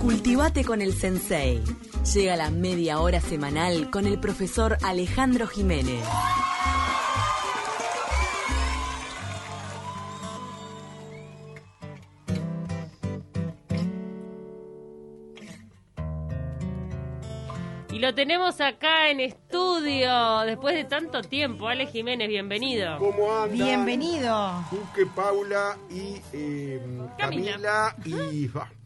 Cultivate con el Sensei. Llega la media hora semanal con el profesor Alejandro Jiménez. Y lo tenemos acá en estudio después de tanto tiempo. Ale Jiménez, bienvenido. ¿Cómo andan? Bienvenido. Duque, Paula y eh, Camila. Camila y bah,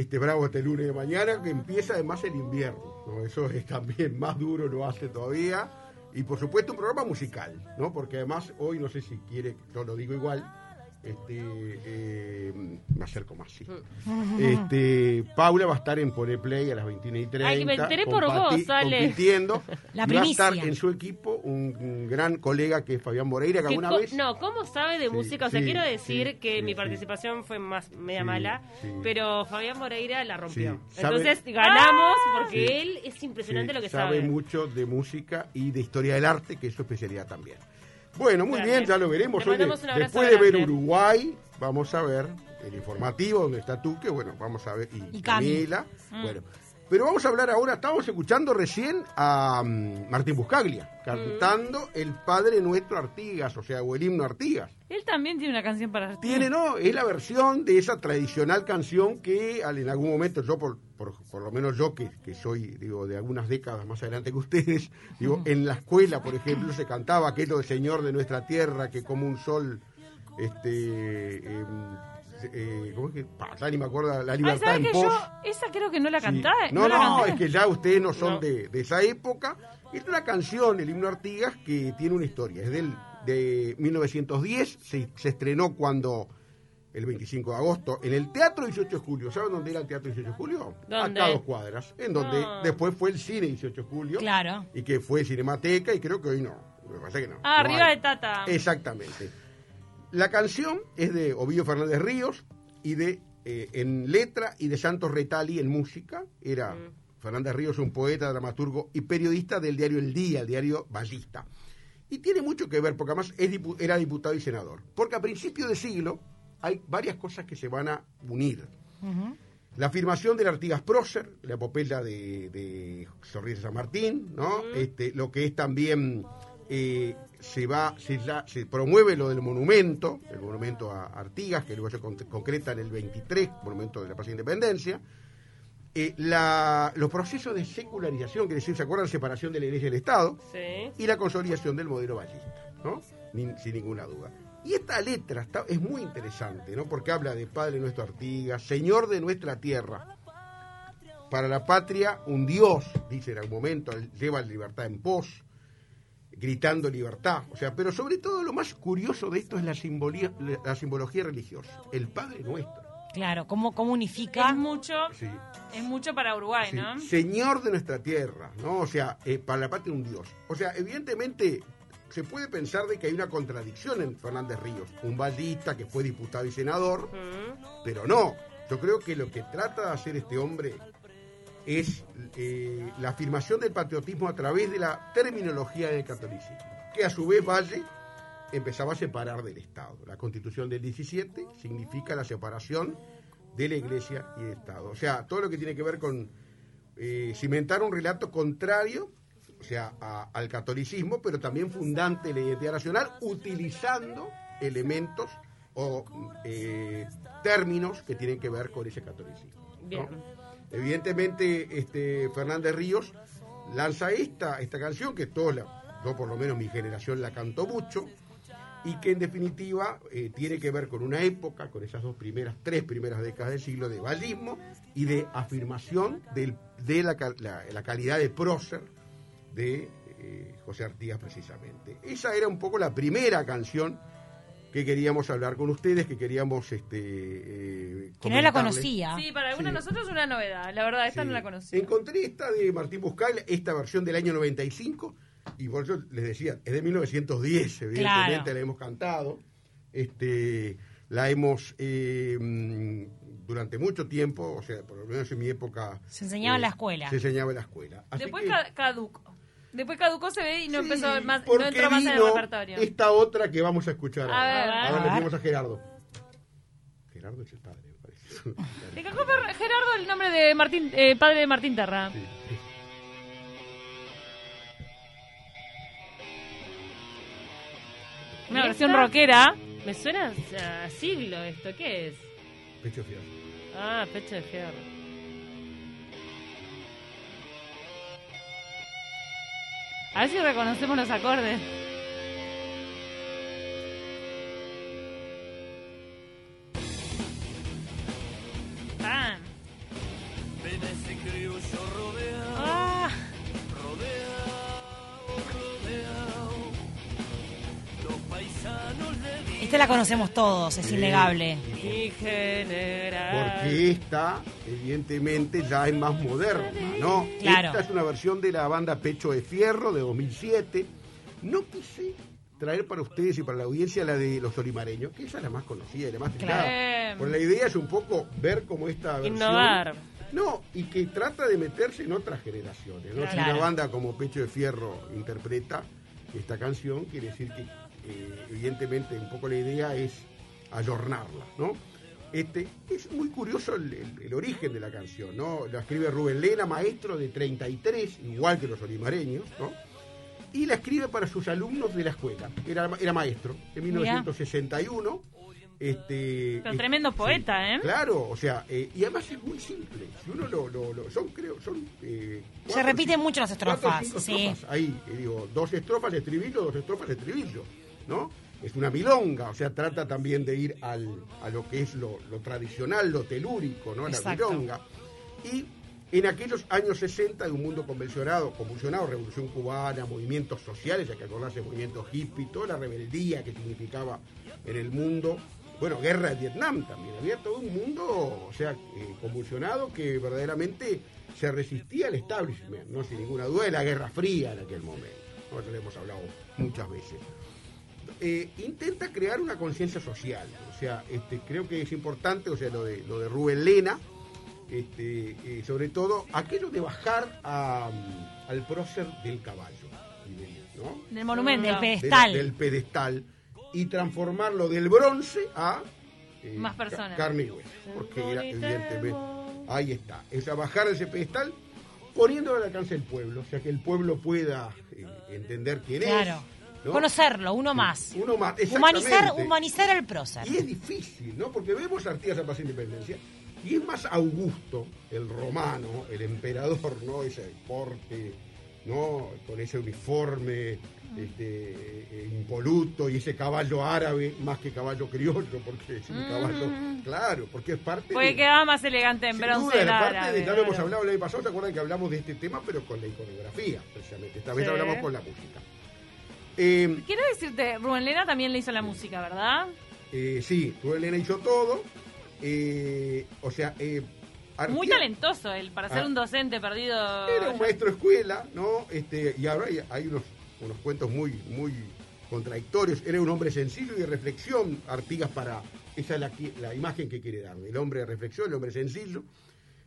este bravo este lunes de mañana que empieza además el invierno. ¿no? Eso es también más duro, lo hace todavía. Y por supuesto un programa musical, ¿no? Porque además hoy no sé si quiere, yo lo digo igual, este, eh, me acerco más, sí. Este, Paula va a estar en Pone Play a las 21 y 30. Ay, me enteré por vos, compitiendo. La va a estar en su equipo un, un gran colega que es Fabián Moreira, que Que alguna vez... No, ¿cómo sabe de Sí, música? O sea, sí, quiero decir sí, que mi participación fue más media mala, pero Fabián Moreira la rompió. Sabe- Entonces ganamos porque él es impresionante lo que sabe. sabe. mucho de música y de historia del arte, que es su especialidad también. Bueno, muy Gracias. bien, ya lo veremos. Abrazo después de ver. Uruguay, vamos a ver el informativo donde está tú, que bueno, vamos a ver, y, Y Cami. Camila. Mm. Bueno, pero vamos a hablar ahora, estamos escuchando recién a mm, Martín Buscaglia, cantando Mm. el Padre Nuestro Artigas, o sea, o el himno Artigas. Él también tiene una canción para Artigas. Tiene, no, es la versión de esa tradicional canción que al- en algún momento yo, por, por, por lo menos yo que, que soy, digo, de algunas décadas más adelante que ustedes, digo, en la escuela, por ejemplo, se cantaba aquello de Señor de nuestra tierra, que como un sol, este, em, eh, ¿cómo es que? Ni me acuerdo, la Ay, libertad ¿sabes en que pos. yo esa creo que no la Sí. cantaba? No, la no, canté. es que ya ustedes no son No. De, de esa época. Es una canción, el himno Artigas, que tiene una historia. Es del, de 1910, se, se estrenó cuando, el 25 de agosto, en el Teatro 18 de Julio. ¿Saben dónde era el Teatro 18 de Julio? ¿Dónde? Acá a dos cuadras. En donde Ah. después fue el Cine 18 de Julio. Claro. Y que fue Cinemateca, y creo que hoy no. Me parece que no. Ah, No arriba hay. de Tata. Exactamente. La canción es de Ovidio Fernández Ríos y de eh, en letra y de Santos Retali en música. Era Fernández Ríos un poeta, dramaturgo y periodista del diario El Día, el diario Ballista. Y tiene mucho que ver, porque además es dipu- era diputado y senador. Porque a principios de siglo hay varias cosas que se van a unir. La afirmación del Artigas Prócer, la epopeya de, de Sorrisa San Martín, ¿no? este, lo que es también, eh, se va, se, la- se promueve lo del monumento, el monumento a Artigas, que luego se con- concreta en el 23, monumento de la Plaza de Independencia. Eh, la- los procesos de secularización, que decir, ¿se acuerdan? Separación de la Iglesia y el Estado Sí. y la consolidación del modelo ballista, ¿no? Ni- sin ninguna duda. Y esta letra está, es muy interesante, ¿no? Porque habla de Padre nuestro Artigas, Señor de nuestra tierra. Para la patria, un Dios, dice en algún momento, lleva la libertad en pos, gritando libertad. O sea, pero sobre todo lo más curioso de esto es la, simbolía, la simbología religiosa, el Padre nuestro. Claro, ¿cómo, cómo unifica? Es mucho, Sí. es mucho para Uruguay, Sí, ¿no? Señor de nuestra tierra, ¿no? O sea, eh, para la patria un Dios. O sea, evidentemente se puede pensar de que hay una contradicción en Fernández Ríos, un ballista que fue diputado y senador, pero no. Yo creo que lo que trata de hacer este hombre es eh, la afirmación del patriotismo a través de la terminología del catolicismo, que a su vez Valle empezaba a separar del Estado. La Constitución del 17 significa la separación de la Iglesia y del Estado. O sea, todo lo que tiene que ver con eh, cimentar un relato contrario, o sea, al catolicismo, pero también fundante de la identidad nacional, utilizando elementos o eh, términos que tienen que ver con ese catolicismo. Bien. Evidentemente, este Fernández Ríos lanza esta, esta canción que todos, yo por lo menos mi generación la cantó mucho, y que en definitiva eh, tiene que ver con una época, con esas dos primeras, tres primeras décadas del siglo de vallismo y de afirmación de la calidad de prócer de eh, José Artigas precisamente. Esa era un poco la primera canción que queríamos hablar con ustedes, que queríamos este eh, Que no la conocía. Sí, para algunos Sí. de nosotros es una novedad. La verdad, esta Sí. no la conocía. Encontré esta de Martín Buscal, esta versión del año 95, y por eso les decía, es de 1910, evidentemente Claro. la hemos cantado. Este, la hemos eh, durante mucho tiempo, o sea, por lo menos en mi época. Se enseñaba en la eh, escuela. Se enseñaba en la escuela. Así Después que- ca- caducó. Después caducó se ve y no Sí, empezó más, no entró más en el repertorio. Esta otra que vamos a escuchar. A ahora. ver. Ahora pedimos a Gerardo. Gerardo es el padre, me parece. Le cagó Gerardo el nombre de Martín, eh, padre de Martín Terra. Sí. Una ¿Y versión esta? rockera. Me suena a siglo esto, ¿qué es? Pecho fierro. Ah, pecho de fierro. A ver si reconocemos los acordes. Conocemos todos, es Sí. innegable. Mi general. Porque esta, evidentemente, ya es más moderna, ¿no? Claro. Esta es una versión de la banda Pecho de Fierro de 2007. No quise traer para ustedes y para la audiencia la de los olimareños, que esa es la más conocida y la más Claro. trillada. Pues la idea es un poco ver cómo esta versión... Innovar. No, y que trata de meterse en otras generaciones. ¿no? Si una banda como Pecho de Fierro interpreta esta canción, quiere decir que eh, evidentemente un poco la idea es ayornarla, ¿no? Este, es muy curioso el, el- el origen de la canción, ¿no? La escribe Rubén Lena, maestro de 33, igual que los olimareños, ¿no? Y la escribe para sus alumnos de la escuela. Era, era maestro en Mirá. 1961. Este, Pero es- tremendo poeta, ¿eh? Claro, o sea, eh, y además es muy simple. Si uno lo, lo- lo- son, creo, son. eh, Se cuatro, repiten mucho las cuatro estrofas, cinco sí. estrofas ahí, eh, digo, dos estrofas de estribillo, dos estrofas de estribillo, ¿no? Es una milonga, o sea, trata también de ir al, a lo que es lo, lo tradicional, lo telúrico, ¿no? La Exacto. milonga. Y en aquellos años 60 de un mundo convulsionado, convulsionado, revolución cubana, movimientos sociales, hay que acordarse del movimiento hippie, toda la rebeldía que significaba en el mundo. Bueno, guerra de Vietnam también, había todo un mundo, o sea, eh, convulsionado que verdaderamente se resistía al establishment, no sin ninguna duda, de la Guerra Fría en aquel momento. ¿no? Eso lo hemos hablado muchas veces eh, intenta crear una conciencia social. O sea, este, creo que es importante, o sea, lo de, lo de Rubén Lena, este, eh, sobre todo aquello de bajar a, mm, al prócer del caballo, ¿no? Del monumento. Del pedestal. Del, pedestal y transformarlo del bronce a eh, Más personas. ca- carne y hueso. Porque era, evidentemente, ahí está, es a bajar ese pedestal poniéndolo al alcance del pueblo, o sea que el pueblo pueda eh, entender quién Claro. es. ¿No? Conocerlo, uno más. Uno más, Humanizar, humanizar al prócer. Y es difícil, ¿no? Porque vemos Artigas Paz e Independencia y es más Augusto, el romano, el emperador, ¿no? Ese porte, ¿no? Con ese uniforme este, eh, impoluto y ese caballo árabe, más que caballo criollo, porque es un caballo, claro, porque es parte Porque quedaba más elegante en bronce duda, la parte árabe, de, ya lo hemos hablado el año pasado, ¿se acuerdan que hablamos de este tema, pero con la iconografía, precisamente? Esta vez Sí. hablamos con la música. Eh, Quiero decirte, Rubén Lena también le hizo la música, ¿verdad? Eh, sí, tú Elena hizo todo. eh, o sea, Muy talentoso él, para ser Ah. un docente perdido. Era un maestro escuela, ¿no? Este, y ahora hay, hay unos, unos cuentos muy, muy contradictorios. Era un hombre sencillo y de reflexión, Artigas para. Esa es la, imagen que quiere dar, el hombre de reflexión, el hombre sencillo.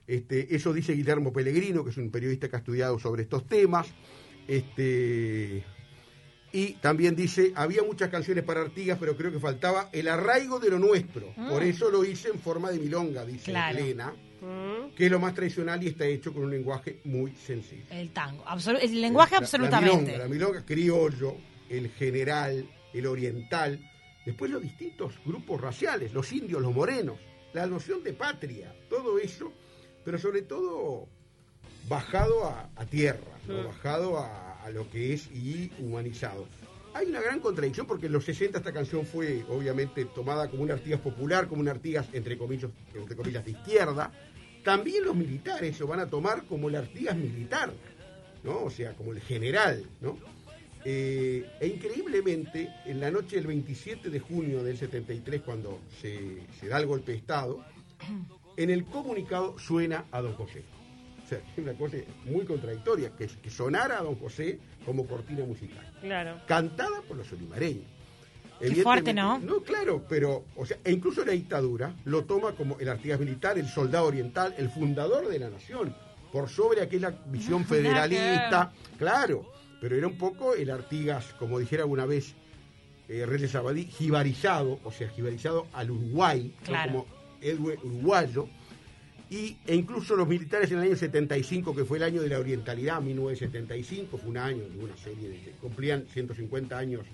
Este, eso dice Guillermo Pellegrino, que es un periodista que ha estudiado sobre estos temas. Este, y también dice, había muchas canciones para Artigas, pero creo que faltaba el arraigo de lo nuestro. Por eso lo hice en forma de milonga, dice Claro. Elena, Mm. que es lo más tradicional y está hecho con un lenguaje muy sencillo. El tango. El lenguaje La- absolutamente. La milonga, la milonga criollo, el general, el oriental, después los distintos grupos raciales, los indios, los morenos, la noción de patria, todo eso, pero sobre todo bajado a, a tierra, ¿no? Mm. bajado a, a lo que es y humanizado. Hay una gran contradicción porque en los 60 esta canción fue obviamente tomada como una Artigas popular, como una Artigas entre comillas, entre comillas de izquierda. También los militares lo van a tomar como la Artigas militar, ¿no? O sea, como el general, ¿no? Eh, e increíblemente, en la noche del 27 de junio del 73, cuando se, se da el golpe de Estado, en el comunicado suena a Don José. Sea, una cosa muy contradictoria, que, que sonara a Don José como cortina musical Claro. cantada por los olimareños. Qué fuerte, ¿no? No, claro, pero, o sea, e incluso la dictadura lo toma como el Artigas militar, el soldado oriental, el fundador de la nación, por sobre aquella visión federalista, claro, pero era un poco el Artigas, como dijera alguna vez eh, Reyes Abadí, jibarizado, o sea, jibarizado al Uruguay, como héroe uruguayo. Y, e incluso los militares en el año 75, que fue el año de la orientalidad, 1975, fue un año de una serie de. cumplían 150 años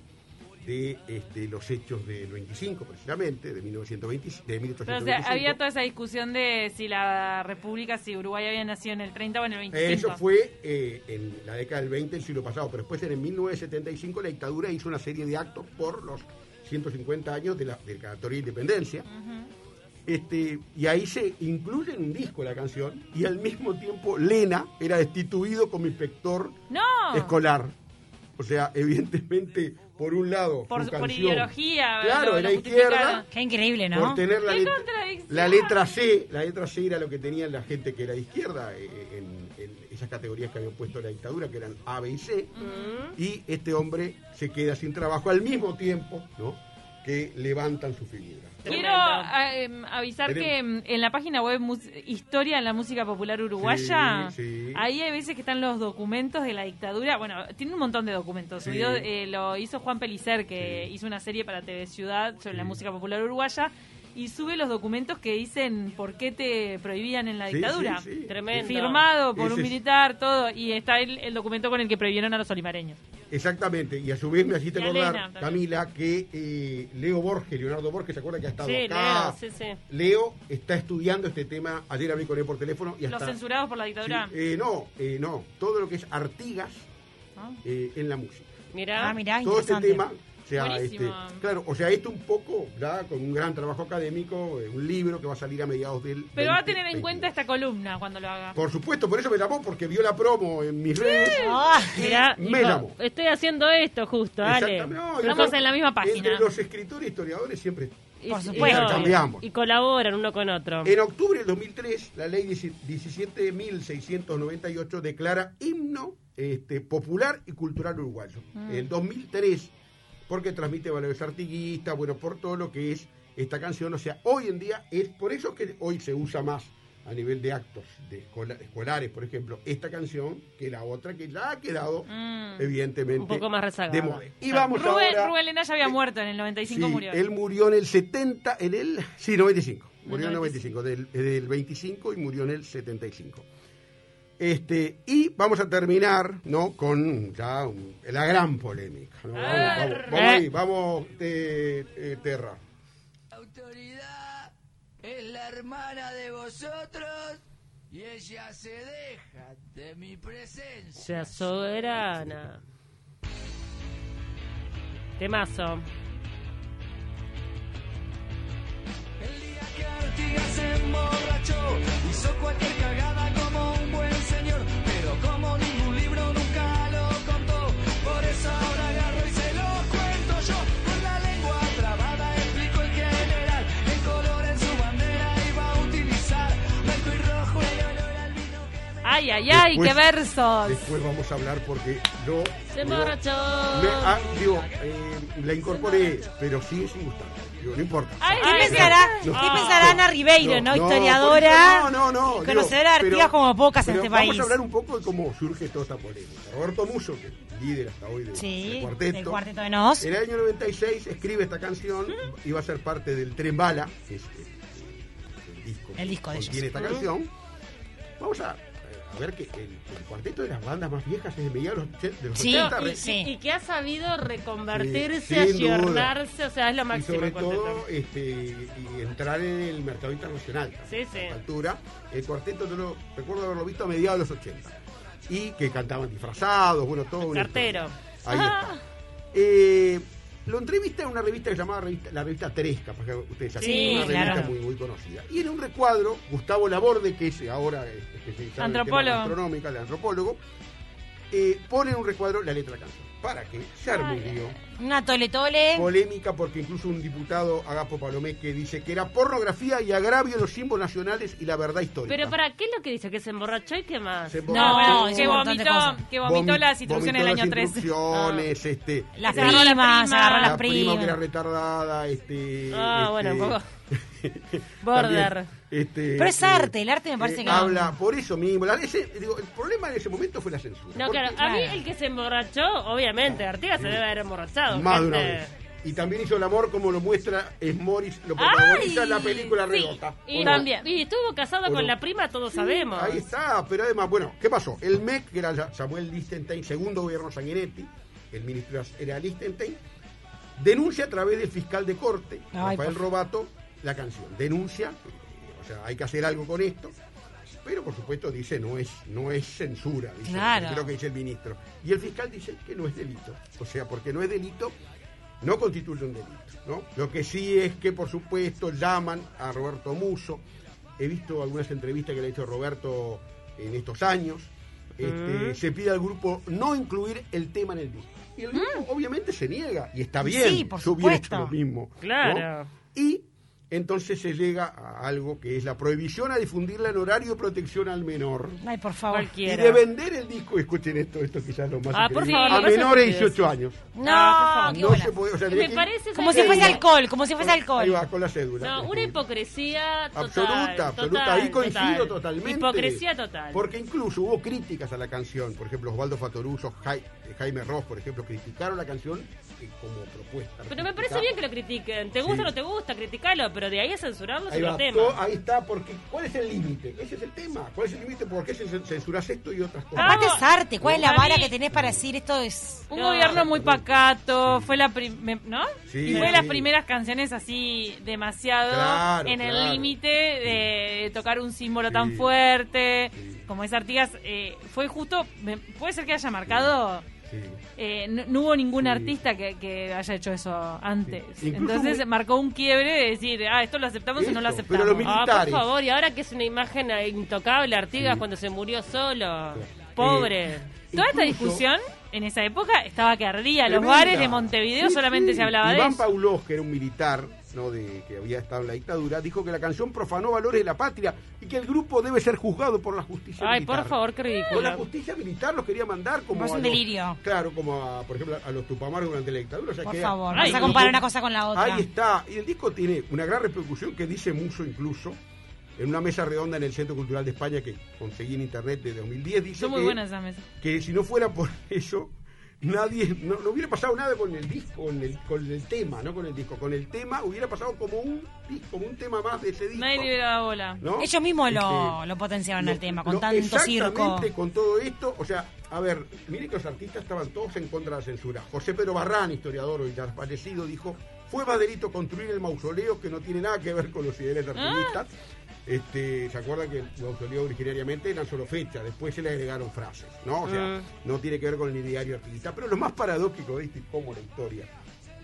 de este, los hechos del 25, precisamente, de, 1920, de Pero, o 1825. sea, había toda esa discusión de si la República, si Uruguay había nacido en el 30 o en el 25. Eso fue eh, en la década del 20 del siglo pasado, pero después en el 1975 la dictadura hizo una serie de actos por los 150 años de la declaratoria de independencia. Este, y ahí se incluye en un disco la canción y al mismo tiempo Lena era destituido como inspector ¡No! escolar. O sea, evidentemente, por un lado, Por- su por canción, ideología, claro, lo- era lo izquierda. Qué increíble, ¿no? por tener la, ¡Qué letra- la letra C, la letra C era lo que tenía la gente que era de izquierda eh, en, en esas categorías que habían puesto la dictadura, que eran A, B y C, y este hombre se queda sin trabajo al mismo tiempo, ¿no? Que levantan su figura. Quiero em, avisar Tenemos- que en la página web mus- Historia en la Música Popular Uruguaya, Sí, sí. ahí hay veces que están los documentos de la dictadura. Bueno, tiene un montón de documentos. Sí. Eh, lo hizo Juan Pelicer, que Sí. hizo una serie para TV Ciudad sobre la música popular uruguaya. Y sube los documentos que dicen por qué te prohibían en la dictadura. sí, sí. Tremendo. Firmado por Ese un militar, todo. Y está el, el documento con el que prohibieron a los olimareños. Exactamente, y a su vez me a acordar. Camila, que eh, Leo Borges, Leonardo Borges, ¿se acuerda que ha estado Sí, acá? Leo, sí, sí. Leo está estudiando este tema, ayer hablé con él por teléfono y Los hasta... censurados por la Sí, dictadura. eh, no, eh, no, todo lo que es Artigas ¿no? eh, en la música. Mirá. Ah, mirá, todo este tema, sea, este, claro, o sea, esto un poco, ya con un gran trabajo académico, eh, un libro que va a salir a mediados del. Pero va a 20, tener en cuenta 22. esta columna cuando lo haga. Por supuesto, por eso me llamó, porque vio la promo en mis redes. Ah, Mirá, me hijo, llamó. estoy haciendo esto justo, dale. Exactamente, no, Estamos en la misma página. Entre los escritores e historiadores siempre. Y- Por y- supuesto. y- Cambiamos. Y colaboran uno con otro. En octubre del 2003, la ley 17.698 declara himno este, popular y cultural uruguayo. Mm. En 2003, porque transmite valores artiguistas, bueno, por todo lo que es esta canción. O sea, hoy en día es por eso que hoy se usa más a nivel de actos de escola- escolares, por ejemplo, esta canción que la otra que ya ha quedado, Mm. evidentemente, Un poco más rezagada. de moda. Y vamos Rubén, ahora... Rubén Lena ya había eh, muerto en el 95 Sí, murió. Él murió en el 70, en el. Sí, 95. Murió en el 95. 95, del, del 25 y murió en el 75. Este, y vamos a terminar, ¿no? Con ya un- la gran polémica. ¿no? Vamos, vamos, vamos ahí, vamos, eh, eh, Terra. La autoridad es la hermana de vosotros y ella se deja de mi presencia. Sea soberana. Temazo. El día que Artigas se emborrachó, hizo cualquier cagada pero como ningún Ay, ay, ay, Después- qué versos. Después vamos a hablar porque yo. Se yo- me- ah, digo, eh, la incorporé, pero sigue sin gustar. Digo, no importa. Ay, ¿Qué ay, pensará, no. ¿qué pensará Ana Ribeiro, no? Historiadora. no, no, no. Conocedora de Artigas como pocas en este vamos país. a hablar un poco de cómo surge toda esta polémica. Roberto Muso, que es líder hasta hoy del, Sí, del cuarteto. del cuarteto de Nos. En el año 96 escribe esta canción, iba a ser parte del Tren Bala, que es eh, el disco, El disco de ellos. esta canción. Vamos a, a ver que el, el cuarteto de las bandas más viejas es de mediados de los och- de los Sí, 80. Y, sí. y que ha sabido reconvertirse, ayornarse, o sea, es lo y máximo. sobre el cuarteto. todo este, y entrar en el mercado internacional. Sí, sí. A esta altura, el cuarteto, yo lo, recuerdo haberlo visto a mediados de los 80. Y que cantaban disfrazados, bueno, todo. Cartero. Ahí está. Eh, lo entrevista en una revista que se llamaba revista- la revista Tresca, para que ustedes saben, Sí, una revista claro. muy, muy conocida. Y en un recuadro, Gustavo Laborde, que es ahora eh, especializado en Antropólogo. temas gastronómica, el antropólogo, eh, pone en un recuadro la letra de la canción. ¿Para que Se arma un lío Una tole tole. polémica porque incluso un diputado, Agapo Palomé, que dice que era pornografía y agravio de los símbolos nacionales y la verdad histórica. Pero para qué es lo que dice, que se emborrachó y qué más. Se No, emborrachó, bueno, dice que vomitó, que vomitó vomi- las instrucciones del año las 13. instrucciones, este, Las Se agarró la primas, agarró la las prima que era primas. retardada, este... Ah, este, bueno, un poco. Border. también, este, Pero es arte, el arte me parece que no. Habla, por eso mismo, la- ese- digo, el problema en ese momento fue la censura. No, claro, a mí el que se emborrachó, obviamente, Artigas se debe haber emborrachado. Más de una vez. Y también hizo el amor como lo muestra Morris, lo protagoniza en la película sí. Redota. Y. También. y estuvo casado ¿O con no? la prima, todos Sí, sabemos. Ahí está, pero además, bueno, ¿qué pasó? El MEC, que era Samuel Lichtenstein, segundo gobierno Sanguinetti, el ministro era Lichtenstein, denuncia a través del fiscal de corte, Ay, Rafael por Robato, la canción. Denuncia, eh, o sea, hay que hacer algo con esto, pero por supuesto dice no es, no es censura, dice, Claro. creo que dice el ministro. Y el fiscal dice que no es delito, o sea, porque no es delito, no constituye un delito, ¿no? Lo que sí es que, por supuesto, llaman a Roberto Muso. He visto algunas entrevistas que le ha hecho Roberto en estos años. Este, Se pide al grupo no incluir el tema en el disco. Y el grupo obviamente se niega, y está bien. Sí, por yo hubiera hecho supuesto. lo mismo. ¿no? Claro. Y entonces se llega a algo que es la prohibición a difundirla en horario de protección al menor. Ay, por favor. Y de vender el disco, escuchen esto, esto quizás lo más Ah, por favor, a menores de puede 18 años. No, Ah, qué No se puede, o sea, Me parece Como si fuese alcohol, como si fuese Ahí alcohol. va, con la cédula. No, una hipocresía total. Absoluta, absoluta. total, Ahí coincido total. totalmente. Hipocresía total. Porque incluso hubo críticas a la canción. Por ejemplo, Osvaldo Fatoruso, Jai- Jaime Ross, por ejemplo, criticaron la canción eh, como propuesta. Pero me parece bien que lo critiquen. Te gusta Sí. o no te gusta, criticalo, pero de ahí a censurarlo es Ahí, otro va, tema. todo- ahí está, porque ¿cuál es el límite? Ese es el tema. ¿Cuál es el límite? ¿Por qué cen- censuras esto y otras cosas? Aparte es arte. ¿Cuál es la vara que tenés para decir esto es... Un No, gobierno muy pacato, fue la prim- me- ¿no? Sí. y fue de las primeras canciones así demasiado Claro, en el límite de tocar un símbolo Sí. tan fuerte Sí. como es Artigas. eh, fue justo, puede ser que haya marcado, Sí. eh, no, no hubo ningún Sí. artista que, que haya hecho eso antes. Sí. Entonces muy- marcó un quiebre de decir, ah, esto lo aceptamos o no lo aceptamos. pero Ah, por favor, y ahora que es una imagen eh, intocable, Artigas, cuando se murió solo. Pobre. Eh, Toda esta discusión en esa época estaba que ardía. Los bares de Montevideo solamente se hablaba de Iván eso. Paulós, que era un militar ¿no? de, que había estado en la dictadura, dijo que la canción profanó valores de la patria y que el grupo debe ser juzgado por la justicia Ay, militar. por favor, qué Con la ridículo. justicia militar los quería mandar como Es a un los- delirio. claro, como a, por ejemplo a los Tupamaros durante la dictadura. o sea Por que- favor, Ay, vas a comparar una cosa con la otra. Ahí está. Y el disco tiene una gran repercusión que dice Muso incluso. En una mesa redonda en el Centro Cultural de España que conseguí en internet de 2010, dice Son muy que, buenas esas mesas. que si no fuera por eso, nadie, no, no hubiera pasado nada con el disco, con el, con el tema, no con el disco, con el tema hubiera pasado como un, como un tema más de ese disco. Nadie le hubiera dado bola. ¿no? Ellos mismos lo, Este, lo potenciaron lo- el tema, con lo- tanto circo. con todo esto, o sea, a ver, miren que los artistas estaban todos en contra de la censura. José Pedro Barrán, historiador hoy ya fallecido, dijo, fue más delito construir el mausoleo que no tiene nada que ver con los ideales artistas. Este, ¿Se acuerdan que el mausoleo originariamente eran solo fechas? Después se le agregaron frases, ¿no? O sea, Mm. no tiene que ver con el ideario artista. Pero lo más paradójico, ¿viste? Cómo la historia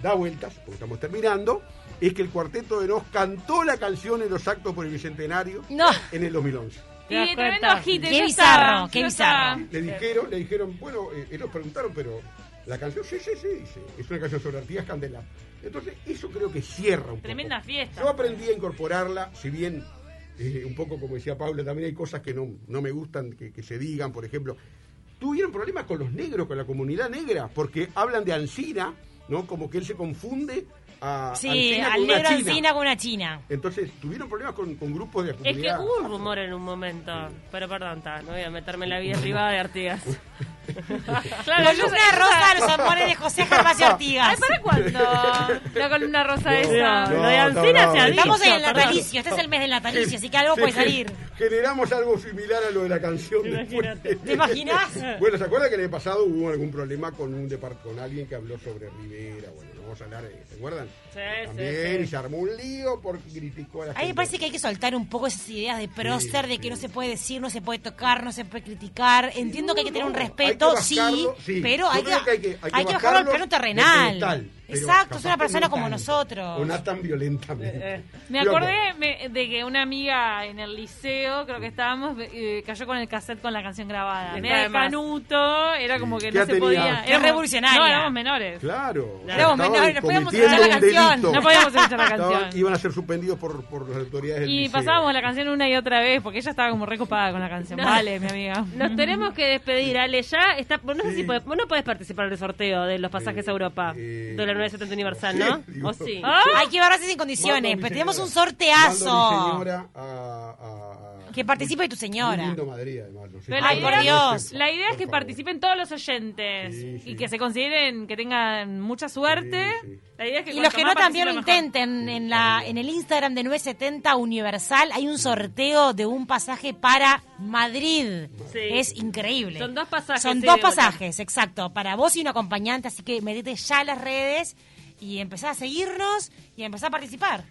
da vueltas, porque estamos terminando, es que el Cuarteto de Nos cantó la canción en los actos por el Bicentenario No. en el 2011. ¿Te das Y tremendo hit. Qué bizarro, qué bizarro. Le dijeron, le dijeron, bueno, eh, ellos preguntaron, pero la canción, sí, sí, sí, dice, es una canción sobre Artigas Candela. Entonces, eso creo que cierra un poco. Tremenda fiesta. Yo aprendí a incorporarla, si bien, eh, un poco como decía Pablo, también hay cosas que no, no me gustan que, que se digan, por ejemplo. Tuvieron problemas con los negros, con la comunidad negra, porque hablan de Ancina, ¿no? Como que él se confunde a Sí, con al una negro china. encina con una china. Entonces, tuvieron problemas con, con grupos de la Es que hubo un rumor en un momento. Pero perdón, ta, no voy a meterme en la vida privada de Artigas. Claro, La yo- columna rosa, los amores de José Gervasio Ay, Artigas. ¿para cuándo? La columna rosa No, esa. Lo de no, Alsina no, se ha dicho. Estamos en el perdón. natalicio, este es el mes del natalicio, así que algo puede salir. Generamos algo similar a lo de la canción. Imagínate. después. ¿Te imaginas? Bueno, ¿se acuerda que en el pasado hubo algún problema con un depart con alguien que habló sobre Rivera? Bueno, no vamos a hablar de ¿se acuerdan? Sí, También, sí, y se armó un lío porque criticó a la A mí gente. me parece que hay que soltar un poco esas ideas de prócer, de que no se puede decir, no se puede tocar, no se puede criticar. Entiendo que hay que tener un respeto, sí, pero hay que, hay que- hay que hay que bajarlo al plano terrenal. Pero Exacto, es una persona no como tanto, nosotros. O no tan violentamente. Eh, eh. Me acordé me- de que una amiga en el liceo, creo que estábamos, eh, cayó con el cassette con la canción grabada. Más. canuto, era como que ¿Qué no se tenía? podía. Era revolucionaria. No, éramos menores. Claro. Éramos menores, no podíamos escuchar la canción. No podíamos escuchar la canción. iban a ser suspendidos por, por las autoridades del Y liceo. pasábamos la canción una y otra vez porque ella estaba como recopada con la canción. No. Vale, mi amiga. Nos tenemos que despedir, Ale. Ya está. No sé Sí. si podés, vos no podés participar del sorteo de los pasajes Eh, a Europa eh, de la 970 Universal, no. ¿O sí? Ah, Hay que barrarse sin Mando a condiciones, mi pero tenemos un sorteazo. Mando a mi señora a- a- Que participe tu Muy señora. lindo Madrid, además. no sé Pero si- la Ay, por idea, Dios. la idea es que participen todos los oyentes Sí, sí. y que se consideren que tengan mucha suerte. Sí, sí. La idea es que Y los que no también lo intenten, en, la, en el Instagram de 970 Universal hay un sorteo de un pasaje para Madrid. Sí. Es increíble. Son dos pasajes, Son sí, dos pasajes, exacto, para vos y un acompañante, así que metete ya a las redes y empezá a seguirnos y empezá a participar.